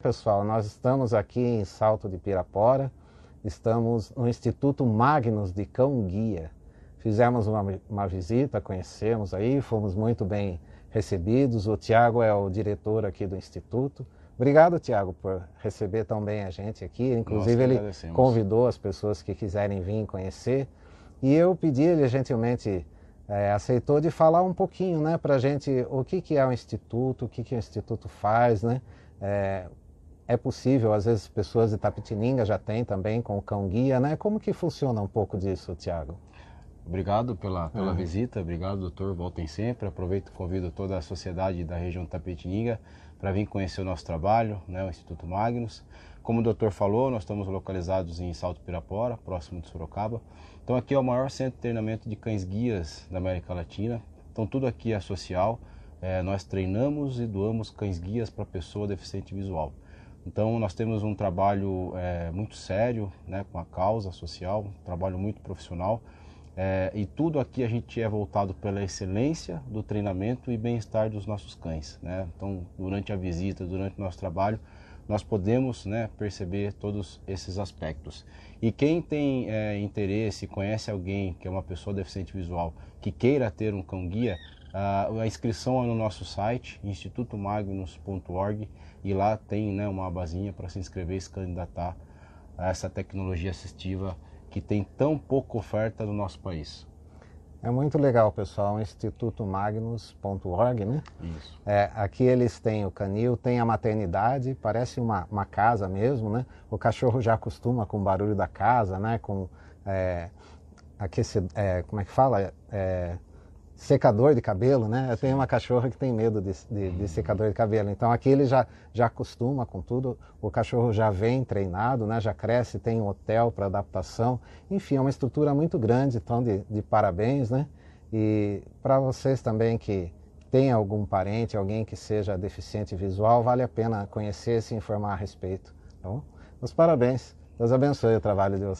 Pessoal, nós estamos aqui em Salto de Pirapora, estamos no Instituto Magnus de Cão Guia. Fizemos uma, uma visita, conhecemos aí, fomos muito bem recebidos. O Tiago é o diretor aqui do Instituto. Obrigado, Tiago, por receber tão bem a gente aqui. Inclusive, ele convidou as pessoas que quiserem vir conhecer. E eu pedi, ele gentilmente é, aceitou de falar um pouquinho né, para a gente o que, que é o Instituto, o que, que o Instituto faz, né? É, é possível, às vezes pessoas de Tapetininga já têm também com o cão guia, né? Como que funciona um pouco disso, Tiago? Obrigado pela, pela uhum. visita, obrigado doutor, voltem sempre. Aproveito e convido toda a sociedade da região de Tapetininga para vir conhecer o nosso trabalho, né, o Instituto Magnus. Como o doutor falou, nós estamos localizados em Salto Pirapora, próximo de Sorocaba. Então aqui é o maior centro de treinamento de cães guias da América Latina. Então tudo aqui é social. É, nós treinamos e doamos cães guias para pessoa deficiente visual. Então nós temos um trabalho é, muito sério, né, com a causa social, um trabalho muito profissional. É, e tudo aqui a gente é voltado pela excelência do treinamento e bem-estar dos nossos cães. Né? Então, durante a visita, durante o nosso trabalho, nós podemos né, perceber todos esses aspectos. E quem tem é, interesse, conhece alguém que é uma pessoa deficiente visual, que queira ter um cão-guia, a inscrição é no nosso site, institutomagnus.org, e lá tem né, uma abazinha para se inscrever e se candidatar a essa tecnologia assistiva que tem tão pouca oferta no nosso país. É muito legal, pessoal, institutomagnus.org, né? Isso. É, aqui eles têm o canil, tem a maternidade, parece uma, uma casa mesmo, né? O cachorro já acostuma com o barulho da casa, né? Com é, aquece, é, como é que fala? É, secador de cabelo, né? Eu tenho uma cachorra que tem medo de, de, de, secador de cabelo. Então aqui ele já, já acostuma com tudo. O cachorro já vem treinado, né? Já cresce, tem um hotel para adaptação. Enfim, é uma estrutura muito grande, então de, de parabéns, né? E para vocês também que têm algum parente, alguém que seja deficiente visual, vale a pena conhecer e se informar a respeito. Tá bom? Os parabéns. Deus abençoe o trabalho de vocês.